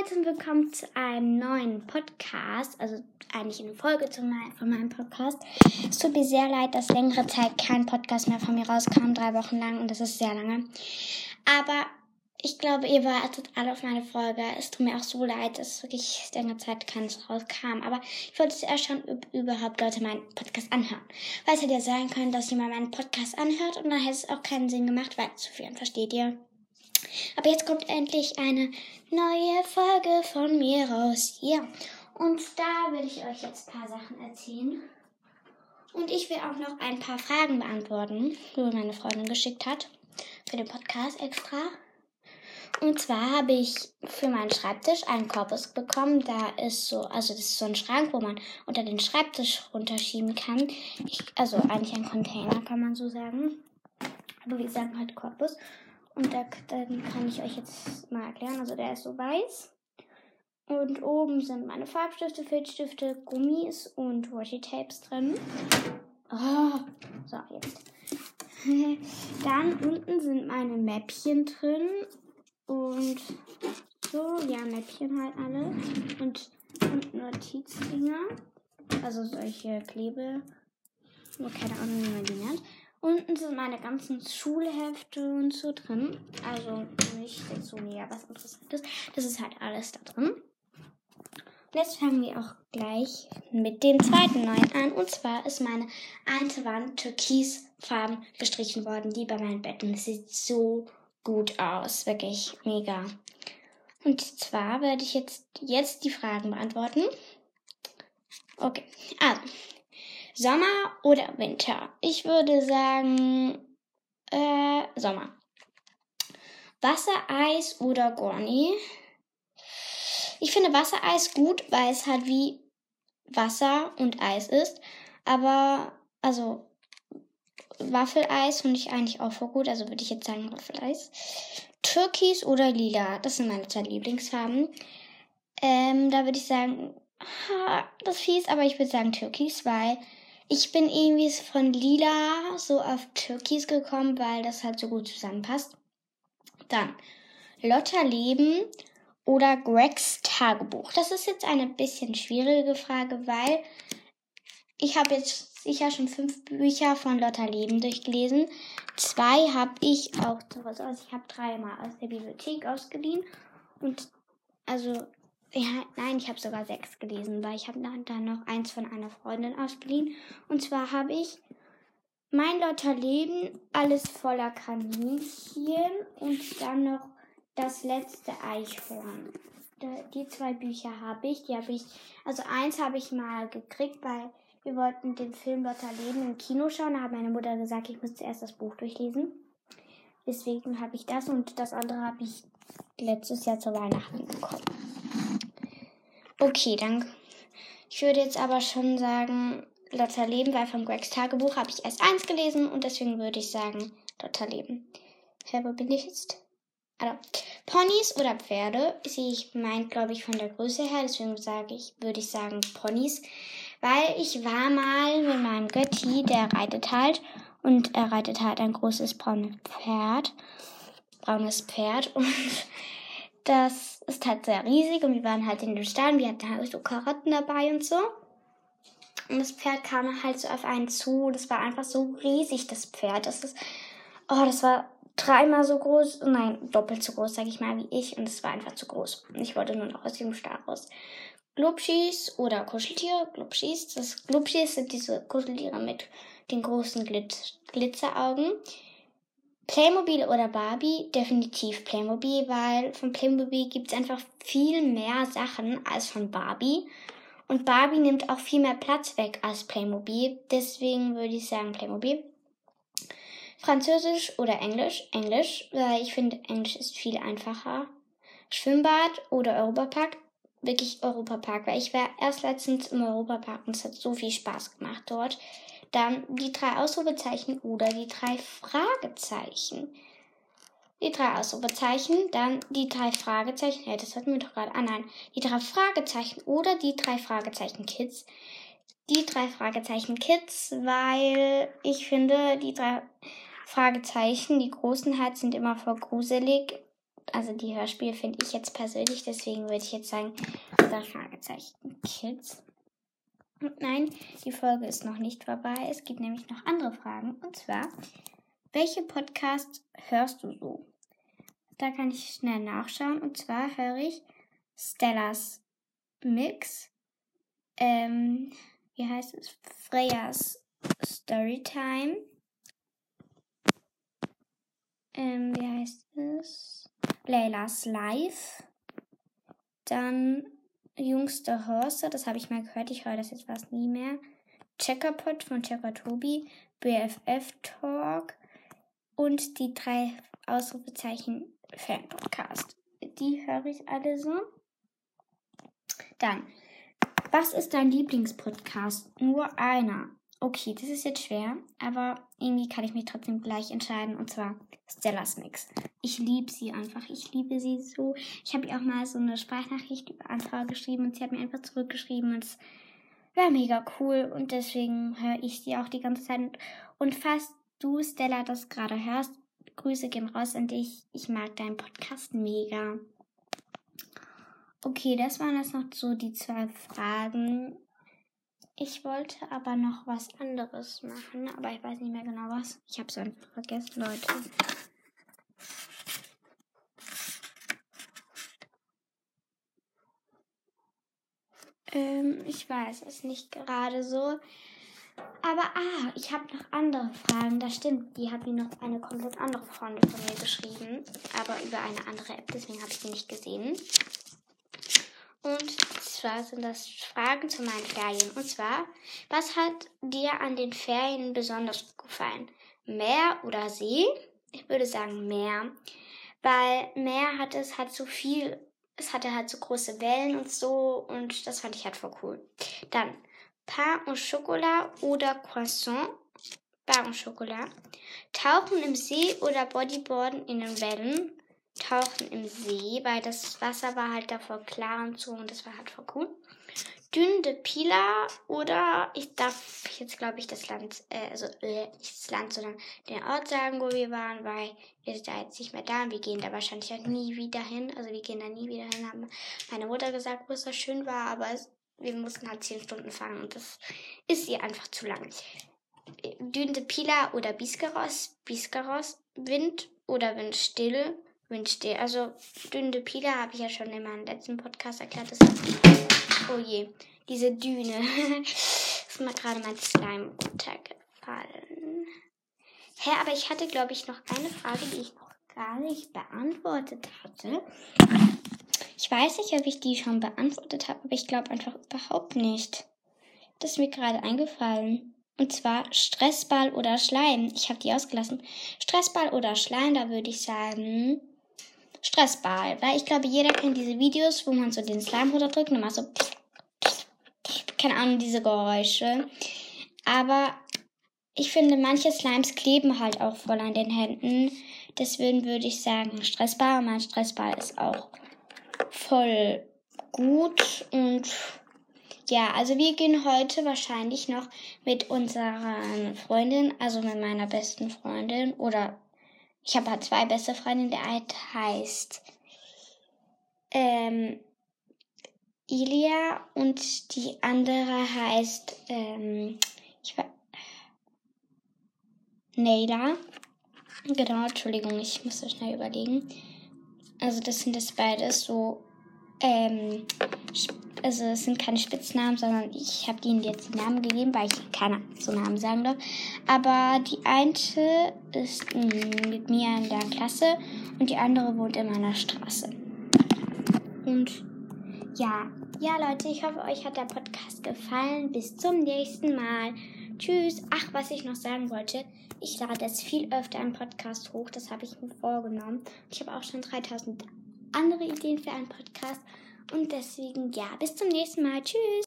Leute und willkommen zu einem neuen Podcast, also eigentlich eine Folge mein, von meinem Podcast. Es tut mir sehr leid, dass längere Zeit kein Podcast mehr von mir rauskam, drei Wochen lang und das ist sehr lange. Aber ich glaube, ihr wartet alle auf meine Folge. Es tut mir auch so leid, dass wirklich längere Zeit keins rauskam. Aber ich wollte zuerst schon überhaupt Leute meinen Podcast anhören. Weil es hätte ja sein können, dass jemand meinen Podcast anhört und dann hätte es auch keinen Sinn gemacht, viel, versteht ihr? Aber jetzt kommt endlich eine neue Folge von mir raus. Ja. Und da will ich euch jetzt ein paar Sachen erzählen. Und ich will auch noch ein paar Fragen beantworten, die mir meine Freundin geschickt hat. Für den Podcast extra. Und zwar habe ich für meinen Schreibtisch einen Korpus bekommen. Da ist so, also das ist so ein Schrank, wo man unter den Schreibtisch runterschieben kann. Ich, also eigentlich ein Container, kann man so sagen. Aber wir sagen halt Korpus. Und da, dann kann ich euch jetzt mal erklären. Also der ist so weiß. Und oben sind meine Farbstifte, Filzstifte, Gummis und Washi-Tapes drin. Oh, so, jetzt. Dann unten sind meine Mäppchen drin. Und so, ja, Mäppchen halt alle. Und, und Notizdinger. Also solche Klebe. Keine Ahnung, wie man die nennt. Unten sind meine ganzen Schulhefte und so drin. Also nicht so mega was Interessantes. Das ist halt alles da drin. Und jetzt fangen wir auch gleich mit dem zweiten neuen an. Und zwar ist meine eine Wand türkisfarben gestrichen worden, die bei meinen Betten. Das sieht so gut aus. Wirklich mega. Und zwar werde ich jetzt, jetzt die Fragen beantworten. Okay, also. Sommer oder Winter? Ich würde sagen äh, Sommer. Wassereis oder Gorni? Ich finde Wassereis gut, weil es halt wie Wasser und Eis ist. Aber, also, Waffeleis finde ich eigentlich auch voll gut. Also würde ich jetzt sagen Waffeleis. Türkis oder Lila? Das sind meine zwei Lieblingsfarben. Ähm, da würde ich sagen, ha, das ist fies, aber ich würde sagen Türkis, weil ich bin irgendwie von lila so auf Türkis gekommen, weil das halt so gut zusammenpasst. Dann Lotta Leben oder Gregs Tagebuch. Das ist jetzt eine bisschen schwierige Frage, weil ich habe jetzt sicher schon fünf Bücher von Lotta Leben durchgelesen. Zwei habe ich auch sowas aus. Ich habe dreimal aus der Bibliothek ausgeliehen. Und also ja, nein, ich habe sogar sechs gelesen, weil ich habe dann noch eins von einer Freundin ausgeliehen. Und zwar habe ich Mein Lotterleben, alles voller Kaninchen und dann noch Das letzte Eichhorn. Die zwei Bücher habe ich. Die habe ich, also eins habe ich mal gekriegt, weil wir wollten den Film Lotterleben im Kino schauen. Da hat meine Mutter gesagt, ich muss zuerst das Buch durchlesen. Deswegen habe ich das und das andere habe ich letztes Jahr zu Weihnachten bekommen. Okay, dann. Ich würde jetzt aber schon sagen, Lotterleben, weil vom Gregs Tagebuch habe ich erst eins gelesen und deswegen würde ich sagen Lotterleben. Hä, wo bin ich jetzt? Also, Ponys oder Pferde? Sie ich meint, glaube ich, von der Größe her, deswegen sage ich, würde ich sagen Ponys. Weil ich war mal mit meinem Götti, der reitet halt und er reitet halt ein großes braunes Pferd. Braunes Pferd und das ist halt sehr riesig und wir waren halt in den Stall wir hatten halt so Karotten dabei und so. Und das Pferd kam halt so auf einen zu. Das war einfach so riesig, das Pferd. Das ist, oh, das war dreimal so groß, nein, doppelt so groß, sag ich mal, wie ich. Und es war einfach zu groß. Und ich wollte nur noch aus dem Stall raus. Glubschis oder Kuscheltiere. Glubschis, das Glubschis sind diese Kuscheltiere mit den großen Glitz Glitzeraugen. Playmobil oder Barbie? Definitiv Playmobil, weil von Playmobil gibt es einfach viel mehr Sachen als von Barbie. Und Barbie nimmt auch viel mehr Platz weg als Playmobil. Deswegen würde ich sagen Playmobil. Französisch oder Englisch? Englisch, weil ich finde, Englisch ist viel einfacher. Schwimmbad oder Europapark? Wirklich Europapark, weil ich war erst letztens im Europapark und es hat so viel Spaß gemacht dort. Dann die drei Ausrufezeichen oder die drei Fragezeichen. Die drei Ausrufezeichen, dann die drei Fragezeichen. Ja, das hatten wir doch gerade. Ah nein, die drei Fragezeichen oder die drei Fragezeichen Kids. Die drei Fragezeichen Kids, weil ich finde, die drei Fragezeichen, die großen halt, sind immer voll gruselig. Also die Hörspiele finde ich jetzt persönlich, deswegen würde ich jetzt sagen, das Fragezeichen Kids. Und nein, die Folge ist noch nicht vorbei. Es gibt nämlich noch andere Fragen. Und zwar, welche Podcasts hörst du so? Da kann ich schnell nachschauen. Und zwar höre ich Stellas Mix. Ähm, wie heißt es? Freyas Storytime. Ähm, wie heißt es? Leilas Live. Dann Jüngste Horse, das habe ich mal gehört, ich höre das jetzt fast nie mehr. Checkerpot von Checker Tobi, BFF Talk und die drei Ausrufezeichen Fan Podcast. Die höre ich alle so. Dann, was ist dein Lieblingspodcast? Nur einer. Okay, das ist jetzt schwer, aber irgendwie kann ich mich trotzdem gleich entscheiden und zwar Stellas Mix. Ich liebe sie einfach, ich liebe sie so. Ich habe ihr auch mal so eine Sprachnachricht über Anfrage geschrieben und sie hat mir einfach zurückgeschrieben und es war mega cool und deswegen höre ich sie auch die ganze Zeit. Und falls du, Stella, das gerade hörst, Grüße gehen raus an dich. Ich mag deinen Podcast mega. Okay, das waren jetzt noch so die zwei Fragen. Ich wollte aber noch was anderes machen, aber ich weiß nicht mehr genau was. Ich habe es einfach vergessen, Leute. Ähm, ich weiß es nicht gerade so. Aber ah, ich habe noch andere Fragen. Das stimmt, die hat mir noch eine komplett andere Freundin von mir geschrieben, aber über eine andere App, deswegen habe ich die nicht gesehen. Und zwar sind das Fragen zu meinen Ferien. Und zwar, was hat dir an den Ferien besonders gefallen? Meer oder See? Ich würde sagen Meer. Weil Meer hat es halt so viel, es hatte halt so große Wellen und so und das fand ich halt voll cool. Dann Pain und Chocolat oder Croissant. Pain und Chocolat. Tauchen im See oder Bodyboarden in den Wellen tauchen im See, weil das Wasser war halt davor klar und so und das war halt voll cool. Dune de Pila oder ich darf jetzt glaube ich das Land, äh, also äh, nicht das Land, sondern den Ort sagen, wo wir waren, weil wir sind da jetzt nicht mehr da und wir gehen da wahrscheinlich auch nie wieder hin. Also wir gehen da nie wieder hin, haben meine Mutter gesagt, wo es so schön war, aber es, wir mussten halt zehn Stunden fahren und das ist ihr einfach zu lang. Dune de Pila oder Biscaros, Biscaros, Wind oder Windstille wünscht dir. Also dünne Pila habe ich ja schon in meinem letzten Podcast erklärt. Das oh je, diese Düne. ist mir gerade mein Slime runtergefallen. Hä, aber ich hatte, glaube ich, noch eine Frage, die ich noch gar nicht beantwortet hatte. Ich weiß nicht, ob ich die schon beantwortet habe, aber ich glaube einfach überhaupt nicht. Das ist mir gerade eingefallen. Und zwar Stressball oder Schleim. Ich habe die ausgelassen. Stressball oder Schleim, da würde ich sagen Stressball. Weil ich glaube, jeder kennt diese Videos, wo man so den Slime runterdrückt und macht so, keine Ahnung, diese Geräusche. Aber ich finde, manche Slimes kleben halt auch voll an den Händen. Deswegen würde ich sagen Stressball. Mein Stressball ist auch voll gut. Und ja, also wir gehen heute wahrscheinlich noch mit unserer Freundin, also mit meiner besten Freundin oder ich habe halt zwei beste Freundinnen. Der eine heißt ähm, Ilia und die andere heißt ähm, ich war, Neila. Genau, Entschuldigung, ich muss das schnell überlegen. Also das sind das beides so ähm, also es sind keine Spitznamen, sondern ich habe ihnen jetzt die Namen gegeben, weil ich keine so Namen sagen darf. Aber die eine ist mm, mit mir in der Klasse und die andere wohnt in meiner Straße. Und ja, ja Leute, ich hoffe, euch hat der Podcast gefallen. Bis zum nächsten Mal. Tschüss. Ach, was ich noch sagen wollte. Ich lade jetzt viel öfter einen Podcast hoch. Das habe ich mir vorgenommen. Ich habe auch schon 3000 andere Ideen für einen Podcast. Und deswegen, ja, bis zum nächsten Mal. Tschüss.